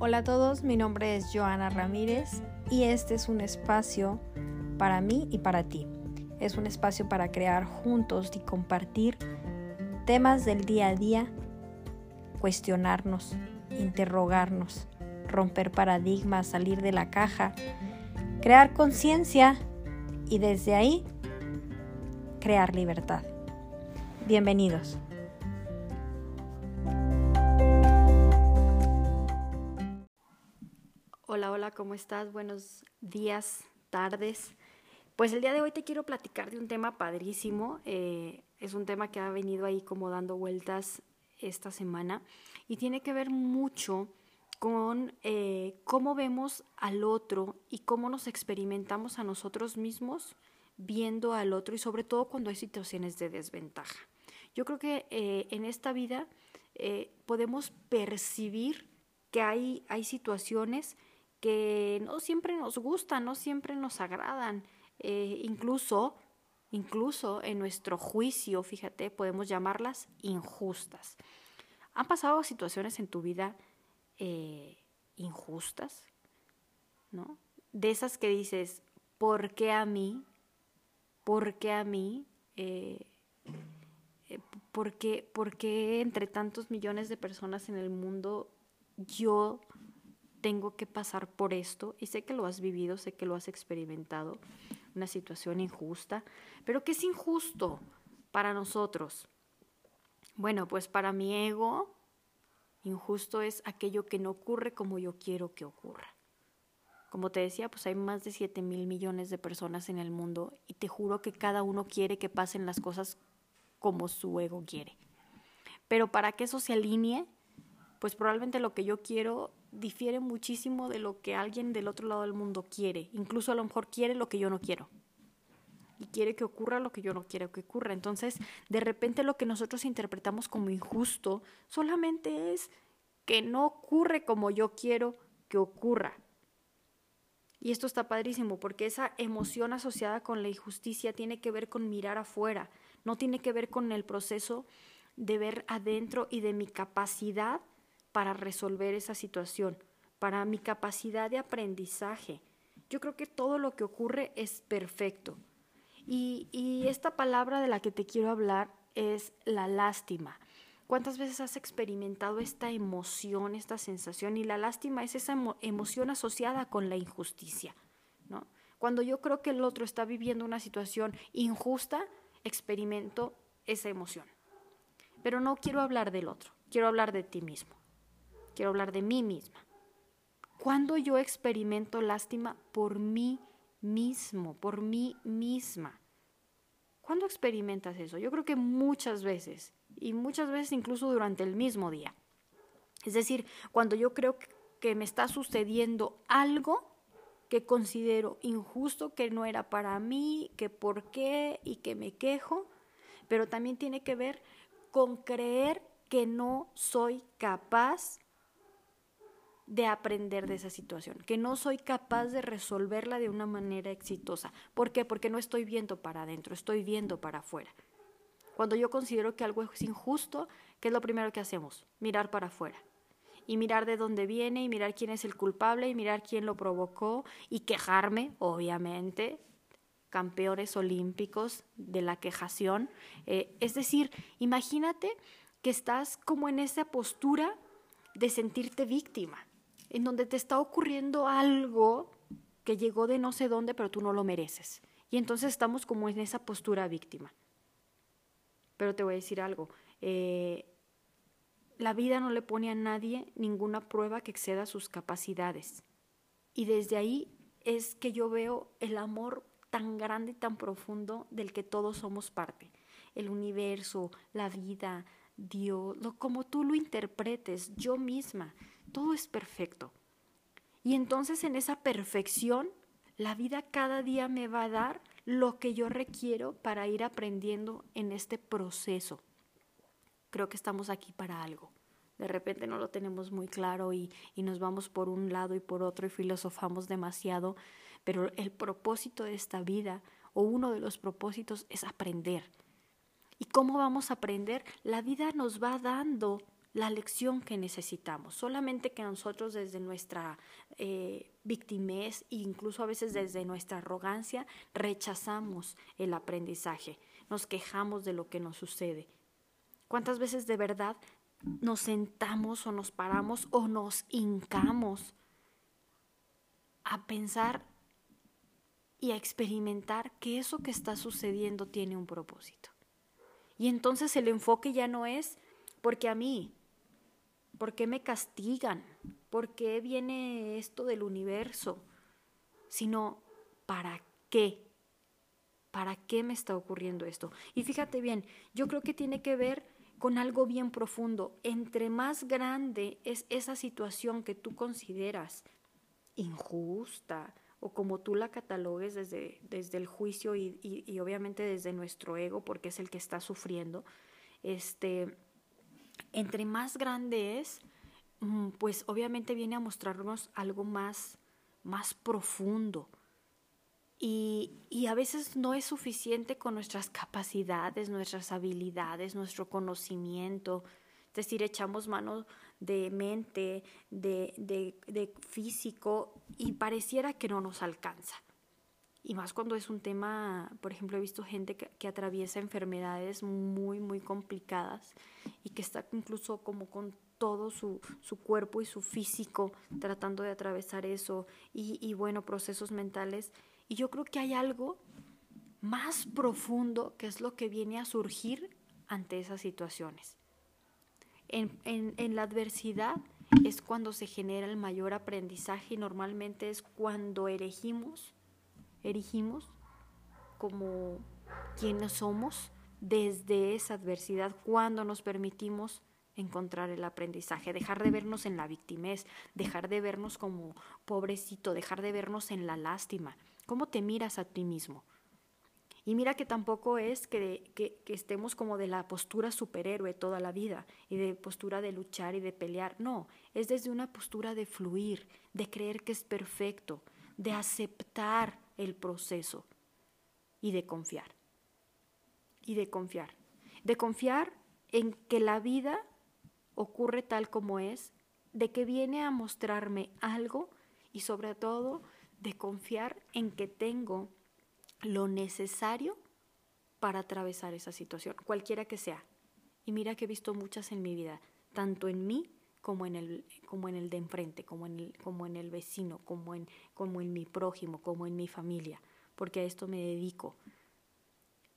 Hola a todos, mi nombre es Joana Ramírez y este es un espacio para mí y para ti. Es un espacio para crear juntos y compartir temas del día a día, cuestionarnos, interrogarnos, romper paradigmas, salir de la caja, crear conciencia y desde ahí crear libertad. Bienvenidos. Hola, ¿cómo estás? Buenos días, tardes. Pues el día de hoy te quiero platicar de un tema padrísimo. Eh, es un tema que ha venido ahí como dando vueltas esta semana y tiene que ver mucho con eh, cómo vemos al otro y cómo nos experimentamos a nosotros mismos viendo al otro y sobre todo cuando hay situaciones de desventaja. Yo creo que eh, en esta vida podemos percibir que hay, hay situaciones que no siempre nos gustan, no siempre nos agradan, eh, incluso, incluso en nuestro juicio, fíjate, podemos llamarlas injustas. ¿Han pasado situaciones en tu vida eh, injustas? ¿No? De esas que dices, ¿por qué a mí? ¿Por qué a mí? Eh, ¿por, qué, ¿Por qué entre tantos millones de personas en el mundo yo tengo que pasar por esto y sé que lo has vivido, sé que lo has experimentado, una situación injusta, pero ¿qué es injusto para nosotros? Bueno, pues para mi ego, injusto es aquello que no ocurre como yo quiero que ocurra. Como te decía, pues hay más de 7 mil millones de personas en el mundo y te juro que cada uno quiere que pasen las cosas como su ego quiere. Pero para que eso se alinee, pues probablemente lo que yo quiero difiere muchísimo de lo que alguien del otro lado del mundo quiere. Incluso a lo mejor quiere lo que yo no quiero. Y quiere que ocurra lo que yo no quiero que ocurra. Entonces, de repente lo que nosotros interpretamos como injusto solamente es que no ocurre como yo quiero que ocurra. Y esto está padrísimo porque esa emoción asociada con la injusticia tiene que ver con mirar afuera, no tiene que ver con el proceso de ver adentro y de mi capacidad para resolver esa situación, para mi capacidad de aprendizaje. Yo creo que todo lo que ocurre es perfecto. Y, esta palabra de la que te quiero hablar es la lástima. ¿Cuántas veces has experimentado esta emoción, esta sensación? Y la lástima es esa emoción asociada con la injusticia. ¿no? Cuando yo creo que el otro está viviendo una situación injusta, experimento esa emoción. Pero no quiero hablar del otro, quiero hablar de ti mismo quiero hablar de mí misma. Cuando yo experimento lástima por mí mismo, por mí misma. ¿Cuándo experimentas eso? Yo creo que muchas veces, y muchas veces incluso durante el mismo día. Es decir, cuando yo creo que me está sucediendo algo que considero injusto, que no era para mí, que por qué y que me quejo, pero también tiene que ver con creer que no soy capaz de aprender de esa situación, que no soy capaz de resolverla de una manera exitosa. ¿Por qué? Porque no estoy viendo para adentro, estoy viendo para afuera. Cuando yo considero que algo es injusto, ¿qué es lo primero que hacemos? Mirar para afuera. Y mirar de dónde viene, y mirar quién es el culpable, y mirar quién lo provocó, y quejarme, obviamente, campeones olímpicos de la quejación. Eh, es decir, imagínate que estás como en esa postura de sentirte víctima en donde te está ocurriendo algo que llegó de no sé dónde, pero tú no lo mereces. Y entonces estamos como en esa postura víctima. Pero te voy a decir algo, eh, la vida no le pone a nadie ninguna prueba que exceda sus capacidades. Y desde ahí es que yo veo el amor tan grande y tan profundo del que todos somos parte. El universo, la vida, Dios, lo, como tú lo interpretes, yo misma todo es perfecto. Y entonces en esa perfección, la vida cada día me va a dar lo que yo requiero para ir aprendiendo en este proceso. Creo que estamos aquí para algo. De repente no lo tenemos muy claro y, y nos vamos por un lado y por otro y filosofamos demasiado, pero el propósito de esta vida o uno de los propósitos es aprender. ¿Y cómo vamos a aprender? La vida nos va dando la lección que necesitamos. Solamente que nosotros desde nuestra eh, victimez e incluso a veces desde nuestra arrogancia rechazamos el aprendizaje, nos quejamos de lo que nos sucede. ¿Cuántas veces de verdad nos sentamos o nos paramos o nos hincamos a pensar y a experimentar que eso que está sucediendo tiene un propósito? Y entonces el enfoque ya no es porque a mí, ¿Por qué me castigan? ¿Por qué viene esto del universo? Sino, ¿para qué? ¿Para qué me está ocurriendo esto? Y fíjate bien, yo creo que tiene que ver con algo bien profundo. Entre más grande es esa situación que tú consideras injusta o como tú la catalogues desde, desde el juicio y, y obviamente desde nuestro ego, porque es el que está sufriendo, este, entre más grande es, mm, pues obviamente viene a mostrarnos algo más, más profundo. Y, y, a veces no es suficiente con nuestras capacidades, nuestras habilidades, nuestro conocimiento. Es decir, echamos mano de mente, de, de, de físico y pareciera que no nos alcanza y más cuando es un tema, por ejemplo, he visto gente que, atraviesa enfermedades muy, muy complicadas y que está incluso como con todo su, su cuerpo y su físico tratando de atravesar eso y, y, bueno, procesos mentales. Y yo creo que hay algo más profundo que es lo que viene a surgir ante esas situaciones. En, en, en la adversidad es cuando se genera el mayor aprendizaje y normalmente es cuando elegimos erigimos como quienes somos desde esa adversidad cuando nos permitimos encontrar el aprendizaje, dejar de vernos en la victimez, dejar de vernos como pobrecito, dejar de vernos en la lástima. ¿Cómo te miras a ti mismo? Y mira que tampoco es que, que, que, estemos como de la postura superhéroe toda la vida y de postura de luchar y de pelear. No, es desde una postura de fluir, de creer que es perfecto, de aceptar el proceso y de confiar. Y de confiar. De confiar en que la vida ocurre tal como es, de que viene a mostrarme algo y sobre todo de confiar en que tengo lo necesario para atravesar esa situación, cualquiera que sea. Y mira que he visto muchas en mi vida, tanto en mí como en el, como en el de enfrente, como en el, como en el vecino, como en, como en mi prójimo, como en mi familia, porque a esto me dedico.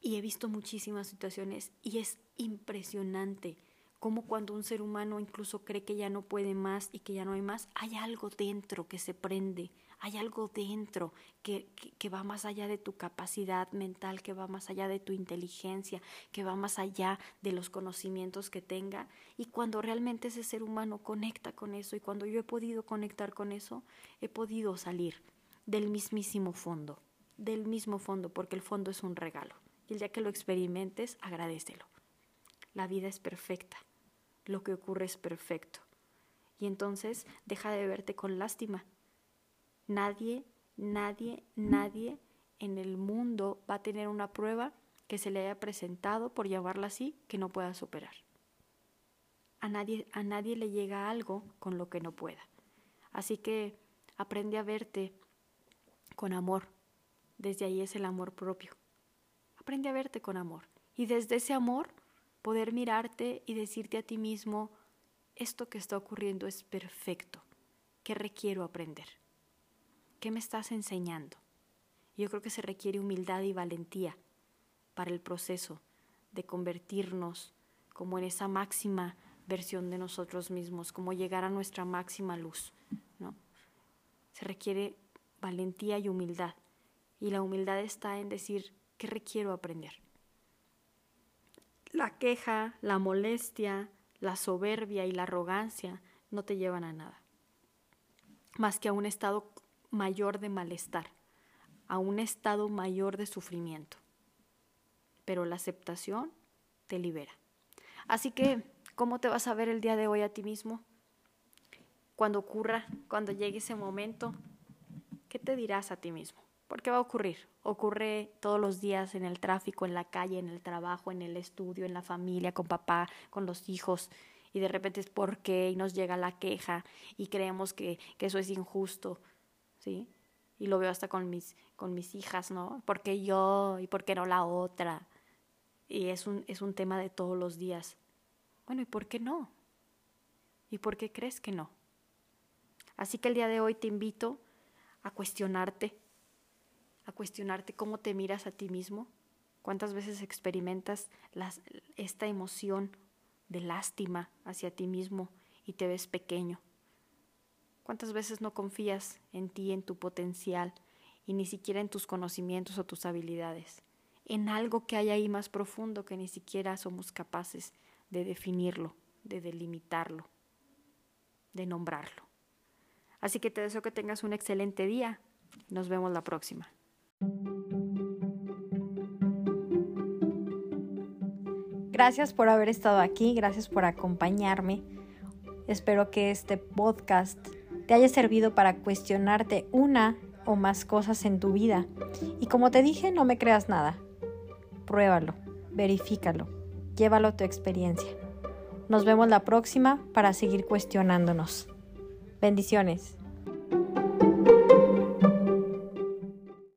Y he visto muchísimas situaciones y es impresionante cómo cuando un ser humano incluso cree que ya no puede más y que ya no hay más, hay algo dentro que se prende, hay algo dentro que, va más allá de tu capacidad mental, que va más allá de tu inteligencia, que va más allá de los conocimientos que tenga. Y cuando realmente ese ser humano conecta con eso y cuando yo he podido conectar con eso, he podido salir del mismísimo fondo, del mismo fondo, porque el fondo es un regalo. Y el día que lo experimentes, agradecelo. La vida es perfecta, lo que ocurre es perfecto. Y entonces deja de verte con lástima, Nadie, nadie, nadie en el mundo va a tener una prueba que se le haya presentado, por llamarla así, que no pueda superar. A nadie, a nadie le llega algo con lo que no pueda. Así que aprende a verte con amor. Desde ahí es el amor propio. Aprende a verte con amor. Y desde ese amor poder mirarte y decirte a ti mismo, esto que está ocurriendo es perfecto. ¿Qué requiero aprender? ¿Qué me estás enseñando? Yo creo que se requiere humildad y valentía para el proceso de convertirnos como en esa máxima versión de nosotros mismos, como llegar a nuestra máxima luz, ¿no? Se requiere valentía y humildad. Y la humildad está en decir, ¿qué requiero aprender? La queja, la molestia, la soberbia y la arrogancia no te llevan a nada, más que a un estado mayor de malestar, a un estado mayor de sufrimiento. Pero la aceptación te libera. Así que, ¿cómo te vas a ver el día de hoy a ti mismo? Cuando ocurra, cuando llegue ese momento, ¿qué te dirás a ti mismo? ¿Por qué va a ocurrir? Ocurre todos los días en el tráfico, en la calle, en el trabajo, en el estudio, en la familia, con papá, con los hijos, y de repente es por qué y nos llega la queja y creemos que eso es injusto, ¿sí? Y lo veo hasta con mis, con mis hijas, ¿no? ¿Por qué yo y por qué no la otra? Y es un, es un tema de todos los días. Bueno, ¿y por qué no? ¿Y por qué crees que no? Así que el día de hoy te invito a cuestionarte, a cuestionarte cómo te miras a ti mismo, cuántas veces experimentas esta emoción de lástima hacia ti mismo y te ves pequeño. ¿Cuántas veces no confías en ti, en tu potencial y ni siquiera en tus conocimientos o tus habilidades? En algo que hay ahí más profundo que ni siquiera somos capaces de definirlo, de delimitarlo, de nombrarlo. Así que te deseo que tengas un excelente día. Nos vemos la próxima. Gracias por haber estado aquí, gracias por acompañarme. Espero que este podcast te haya servido para cuestionarte una o más cosas en tu vida. Y como te dije, no me creas nada. Pruébalo, verifícalo, llévalo a tu experiencia. Nos vemos la próxima para seguir cuestionándonos. Bendiciones.